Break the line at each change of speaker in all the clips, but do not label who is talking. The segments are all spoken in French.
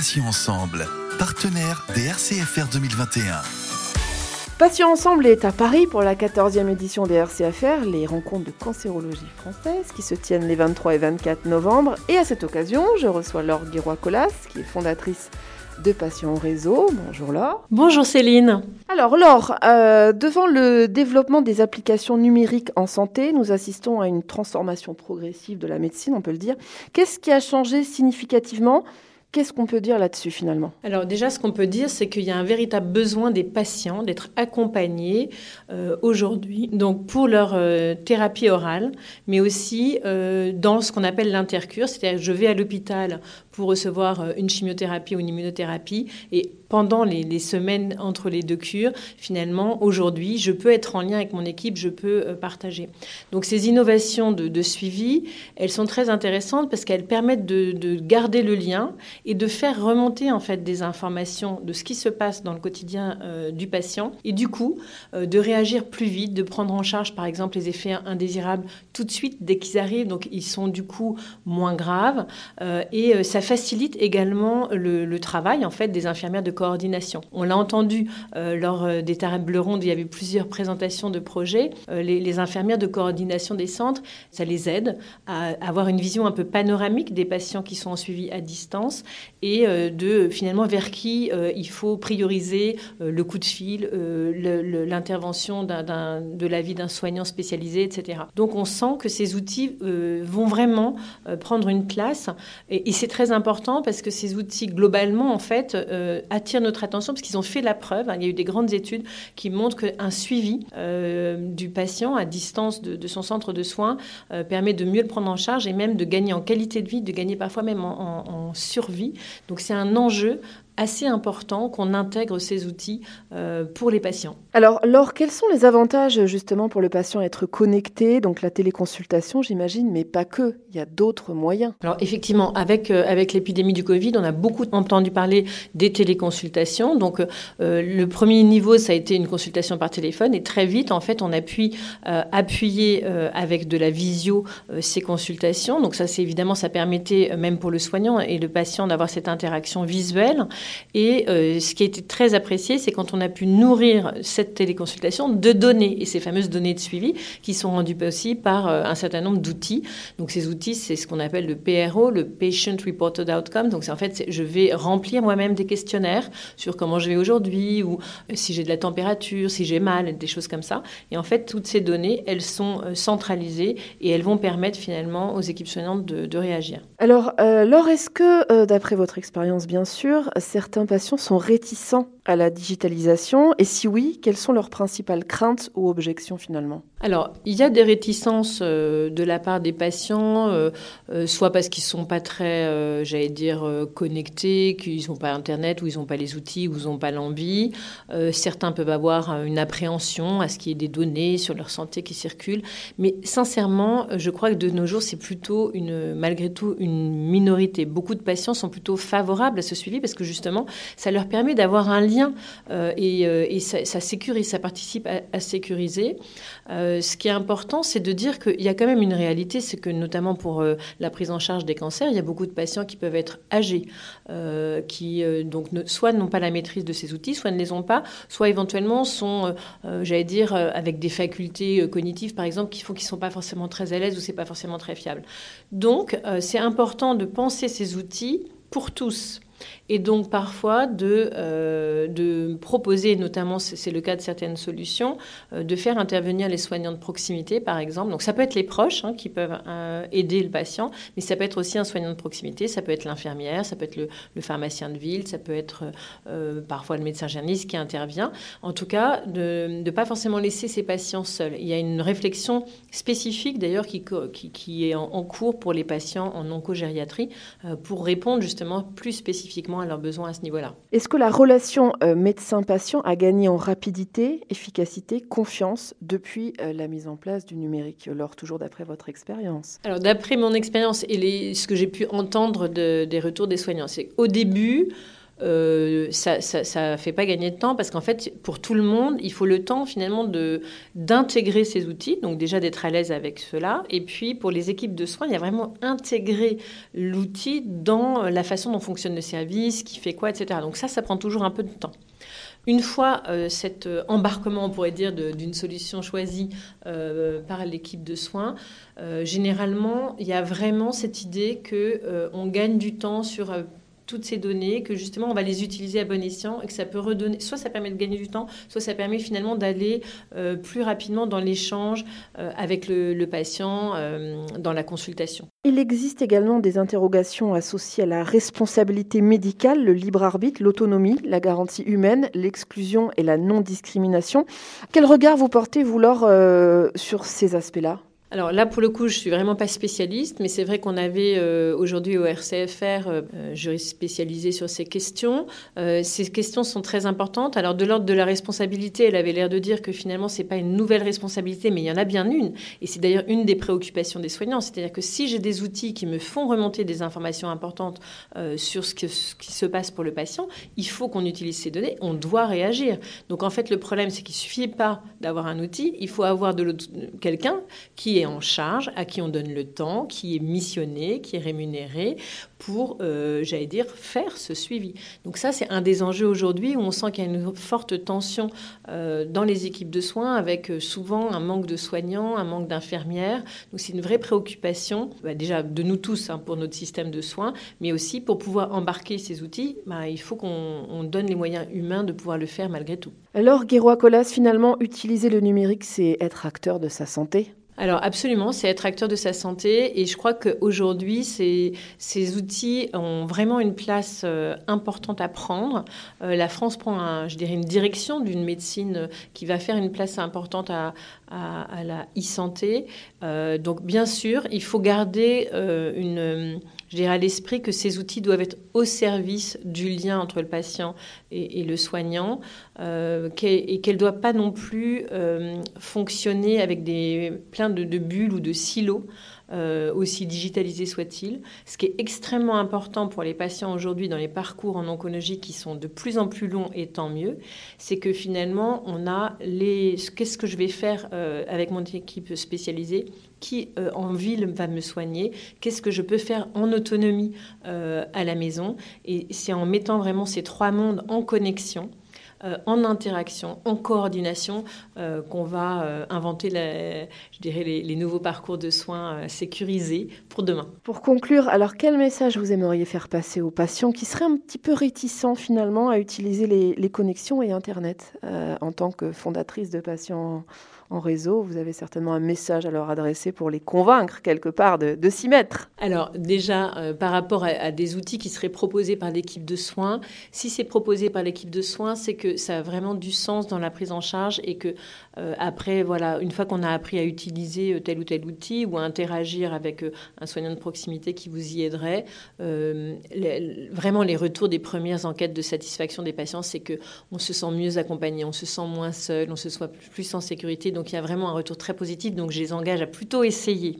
Patients Ensemble, partenaire des RCFR 2021.
Patients Ensemble est à Paris pour la 14e édition des RCFR, les rencontres de cancérologie française qui se tiennent les 23 et 24 novembre. Et à cette occasion, je reçois Laure Guiroy-Colas, qui est fondatrice de Patients Réseau. Bonjour Laure.
Bonjour Céline.
Alors Laure, euh, devant le développement des applications numériques en santé, nous assistons à une transformation progressive de la médecine, on peut le dire. Qu'est-ce qui a changé significativement Qu'est-ce qu'on peut dire là-dessus finalement?
Alors déjà, ce qu'on peut dire, c'est qu'il y a un véritable besoin des patients d'être accompagnés euh, aujourd'hui, donc pour leur euh, thérapie orale, mais aussi euh, dans ce qu'on appelle l'intercure, c'est-à-dire je vais à l'hôpital pour recevoir une chimiothérapie ou une immunothérapie pendant les, semaines entre les deux cures, finalement, aujourd'hui, je peux être en lien avec mon équipe, je peux euh, partager. Donc ces innovations de, suivi, elles sont très intéressantes parce qu'elles permettent de, garder le lien et de faire remonter en fait des informations de ce qui se passe dans le quotidien euh, du patient et du coup euh, de réagir plus vite, de prendre en charge par exemple les effets indésirables tout de suite dès qu'ils arrivent. Donc ils sont du coup moins graves et ça facilite également le, le travail en fait des infirmières de coordination. On l'a entendu euh, lors euh, des tables rondes, il y avait plusieurs présentations de projets. Euh, les, infirmières de coordination des centres, ça les aide à avoir une vision un peu panoramique des patients qui sont en suivi à distance et de finalement vers qui il faut prioriser le coup de fil, l'intervention de la vie d'un soignant spécialisé, etc. Donc on sent que ces outils vont vraiment prendre une place et, et c'est très important parce que ces outils globalement en fait attirent notre attention parce qu'ils ont fait la preuve. Hein. il y a eu des grandes études qui montrent qu'un suivi euh, du patient à distance de, son centre de soins euh, permet de mieux le prendre en charge et même de gagner en qualité de vie, de gagner parfois même en survie. Donc c'est un enjeu assez important qu'on intègre ces outils euh, pour les patients.
Alors, Laure, quels sont les avantages justement pour le patient être connecté Donc la téléconsultation, j'imagine, mais pas que. Il y a d'autres moyens.
Alors effectivement, avec euh, avec l'épidémie du Covid, on a beaucoup entendu parler des téléconsultations. Donc euh, le premier niveau, ça a été une consultation par téléphone, et très vite, en fait, on a pu appuyer avec de la visio ces consultations. Donc ça, c'est évidemment, ça permettait même pour le soignant et le patient d'avoir cette interaction visuelle. Et euh, ce qui a été très apprécié, c'est quand on a pu nourrir cette téléconsultation de données, et ces fameuses données de suivi qui sont rendues possibles par euh, un certain nombre d'outils. Donc ces outils, c'est ce qu'on appelle le PRO, le Patient Reported Outcome. Donc c'est en fait, je vais remplir moi-même des questionnaires sur comment je vais aujourd'hui, ou euh, si j'ai de la température, si j'ai mal, des choses comme ça. Et en fait, toutes ces données, elles sont centralisées et elles vont permettre finalement aux équipes soignantes de, réagir.
Alors, Laure, est-ce que, d'après votre expérience bien sûr, certains patients sont réticents à la digitalisation Et si oui, quelles sont leurs principales craintes ou objections finalement?
Alors, il y a des réticences euh, de la part des patients, euh, euh, soit parce qu'ils ne sont pas très, j'allais dire, connectés, qu'ils n'ont pas Internet, ou ils n'ont pas les outils, ou ils n'ont pas l'envie. certains peuvent avoir une appréhension à ce qu'il y ait des données sur leur santé qui circulent. Mais sincèrement, je crois que de nos jours, c'est plutôt une, malgré tout une minorité. Beaucoup de patients sont plutôt favorables à ce suivi parce que justement, ça leur permet d'avoir un lien euh, et, euh, ça, sécurise, ça participe à, sécuriser. Euh, ce qui est important, c'est de dire qu'il y a quand même une réalité, c'est que notamment pour la prise en charge des cancers, il y a beaucoup de patients qui peuvent être âgés, qui donc soit n'ont pas la maîtrise de ces outils, soit ne les ont pas, soit éventuellement sont, j'allais dire, avec des facultés cognitives, par exemple, qui font qu'ils ne sont pas forcément très à l'aise ou c'est pas forcément très fiable. Donc, c'est important de penser ces outils pour tous et donc parfois de, euh, proposer, notamment c'est le cas de certaines solutions, euh, de faire intervenir les soignants de proximité, par exemple. Donc ça peut être les proches hein, qui peuvent euh, aider le patient, mais ça peut être aussi un soignant de proximité, ça peut être l'infirmière, ça peut être le, pharmacien de ville, ça peut être parfois le médecin généraliste qui intervient. En tout cas, de ne pas forcément laisser ces patients seuls. Il y a une réflexion spécifique d'ailleurs qui, est en, en, cours pour les patients en oncogériatrie pour répondre justement plus spécifiquement à leurs besoins à ce niveau-là.
Est-ce que la relation euh, médecin-patient a gagné en rapidité, efficacité, confiance depuis euh, la mise en place du numérique Laure, toujours d'après votre expérience?
Alors, d'après mon expérience et les, ce que j'ai pu entendre des retours des soignants, c'est qu'au début, ça ne fait pas gagner de temps parce qu'en fait, pour tout le monde, il faut le temps finalement d'intégrer ces outils, donc déjà d'être à l'aise avec cela. Et puis pour les équipes de soins, il y a vraiment intégrer l'outil dans la façon dont fonctionne le service, qui fait quoi, etc. Donc ça, ça prend toujours un peu de temps. Une fois euh, cet euh, embarquement, on pourrait dire, d'une solution choisie euh, par l'équipe de soins, généralement, il y a vraiment cette idée qu'on gagne du temps sur toutes ces données, que justement on va les utiliser à bon escient et que ça peut redonner, soit ça permet de gagner du temps, soit ça permet finalement d'aller euh, plus rapidement dans l'échange euh, avec le, patient, euh, dans la consultation.
Il existe également des interrogations associées à la responsabilité médicale, le libre arbitre, l'autonomie, la garantie humaine, l'exclusion et la non-discrimination. Quel regard vous portez, vous, Laure, sur ces aspects-là?
Alors là, pour le coup, je suis vraiment pas spécialiste, mais c'est vrai qu'on avait euh, aujourd'hui au RCFR euh, juriste spécialisé sur ces questions. Euh, ces questions sont très importantes. Alors de l'ordre de la responsabilité, elle avait l'air de dire que finalement c'est pas une nouvelle responsabilité, mais il y en a bien une. Et c'est d'ailleurs une des préoccupations des soignants, c'est-à-dire que si j'ai des outils qui me font remonter des informations importantes euh, sur ce, qui se passe pour le patient, il faut qu'on utilise ces données. On doit réagir. Donc en fait, le problème, c'est qu'il suffit pas d'avoir un outil, il faut avoir quelqu'un qui est en charge, à qui on donne le temps, qui est missionné, qui est rémunéré pour, euh, j'allais dire, faire ce suivi. Donc ça, c'est un des enjeux aujourd'hui où on sent qu'il y a une forte tension euh, dans les équipes de soins, avec euh, souvent un manque de soignants, un manque d'infirmières. Donc c'est une vraie préoccupation, bah, déjà de nous tous hein, pour notre système de soins, mais aussi pour pouvoir embarquer ces outils, bah, il faut qu'on donne les moyens humains de pouvoir le faire malgré tout.
Alors, Guérois Colas, finalement, utiliser le numérique, c'est être acteur de sa santé?
Alors absolument, c'est être acteur de sa santé et je crois qu'aujourd'hui, ces, outils ont vraiment une place euh, importante à prendre. Euh, la France prend, je dirais, une direction d'une médecine qui va faire une place importante à, la e-santé. Euh, donc bien sûr, il faut garder une je dirais à l'esprit que ces outils doivent être au service du lien entre le patient et, le soignant euh, et qu'elles ne doivent pas non plus euh, fonctionner avec des, plein de, bulles ou de silos. Euh, aussi digitalisés soient-ils. Ce qui est extrêmement important pour les patients aujourd'hui dans les parcours en oncologie qui sont de plus en plus longs et tant mieux, c'est que finalement on a les qu'est-ce que je vais faire avec mon équipe spécialisée qui euh, en ville va me soigner, qu'est-ce que je peux faire en autonomie euh, à la maison. Et c'est en mettant vraiment ces trois mondes en connexion. Euh, en interaction, en coordination, qu'on va inventer, je dirais, les, les, nouveaux parcours de soins sécurisés pour demain.
Pour conclure, alors quel message vous aimeriez faire passer aux patients qui seraient un petit peu réticents finalement à utiliser les, les connexions et Internet en tant que fondatrice de patients en réseau, vous avez certainement un message à leur adresser pour les convaincre quelque part de, s'y mettre.
Alors déjà, euh, par rapport à, des outils qui seraient proposés par l'équipe de soins, si c'est proposé par l'équipe de soins, c'est que ça a vraiment du sens dans la prise en charge et que euh, après, voilà, une fois qu'on a appris à utiliser euh, tel ou tel outil ou à interagir avec un soignant de proximité qui vous y aiderait, vraiment les retours des premières enquêtes de satisfaction des patients, c'est que on se sent mieux accompagné, on se sent moins seul, on se sent plus en sécurité. Donc il y a vraiment un retour très positif. Donc je les engage à plutôt essayer,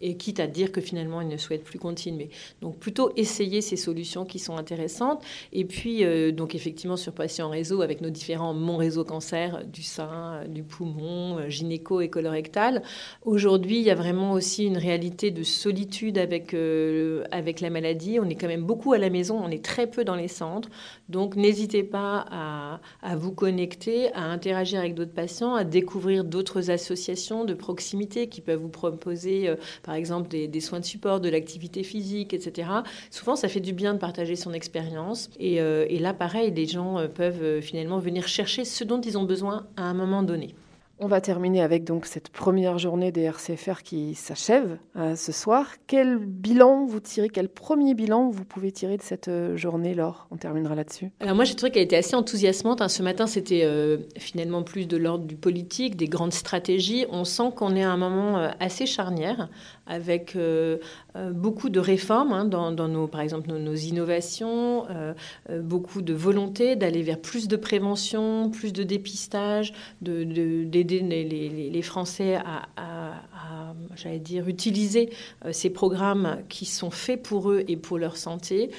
et quitte à dire que finalement ils ne souhaitent plus continuer. Donc plutôt essayer ces solutions qui sont intéressantes. Et puis euh, donc effectivement sur Patient Réseau avec nos différents Mon Réseau Cancer, du sein, du poumon, euh, gynéco et colorectal. Aujourd'hui il y a vraiment aussi une réalité de solitude avec euh, avec la maladie. On est quand même beaucoup à la maison, on est très peu dans les centres. Donc n'hésitez pas à, à vous connecter, à interagir avec d'autres patients, à découvrir d'autres associations de proximité qui peuvent vous proposer, euh, par exemple, des, soins de support, de l'activité physique, etc. Souvent, ça fait du bien de partager son expérience. Et, euh, là, pareil, les gens euh, peuvent finalement venir chercher ce dont ils ont besoin à un moment donné.
On va terminer avec donc cette première journée des RCFR qui s'achève euh, ce soir. Quel bilan vous tirez Quel premier bilan vous pouvez tirer de cette euh, journée, Laure? On terminera là-dessus.
Alors moi, j'ai trouvé qu'elle était assez enthousiasmante. Hein. Ce matin, c'était euh, finalement plus de l'ordre du politique, des grandes stratégies. On sent qu'on est à un moment assez charnière avec beaucoup de réformes hein, dans, nos, par exemple, nos, innovations, beaucoup de volonté d'aller vers plus de prévention, plus de dépistage, de, de les, Français à, j'allais dire, utiliser euh, ces programmes qui sont faits pour eux et pour leur santé.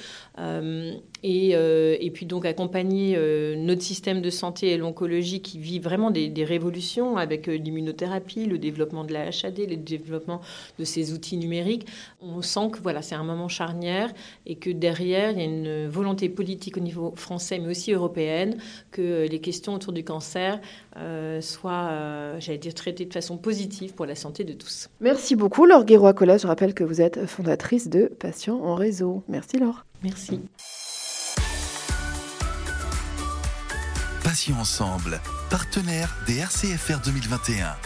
Euh, Et, euh, et, puis donc accompagner euh, notre système de santé et l'oncologie qui vit vraiment des, des révolutions avec euh, l'immunothérapie, le développement de la HAD, le développement de ces outils numériques. On sent que voilà, c'est un moment charnière et que derrière, il y a une volonté politique au niveau français mais aussi européenne que les questions autour du cancer soient, j'allais dire, traitées de façon positive pour la santé de tous.
Merci beaucoup Laure Guérois-Collas. Je rappelle que vous êtes fondatrice de Patients en réseau. Merci Laure.
Merci.
Ensemble, partenaire des RCFR 2021.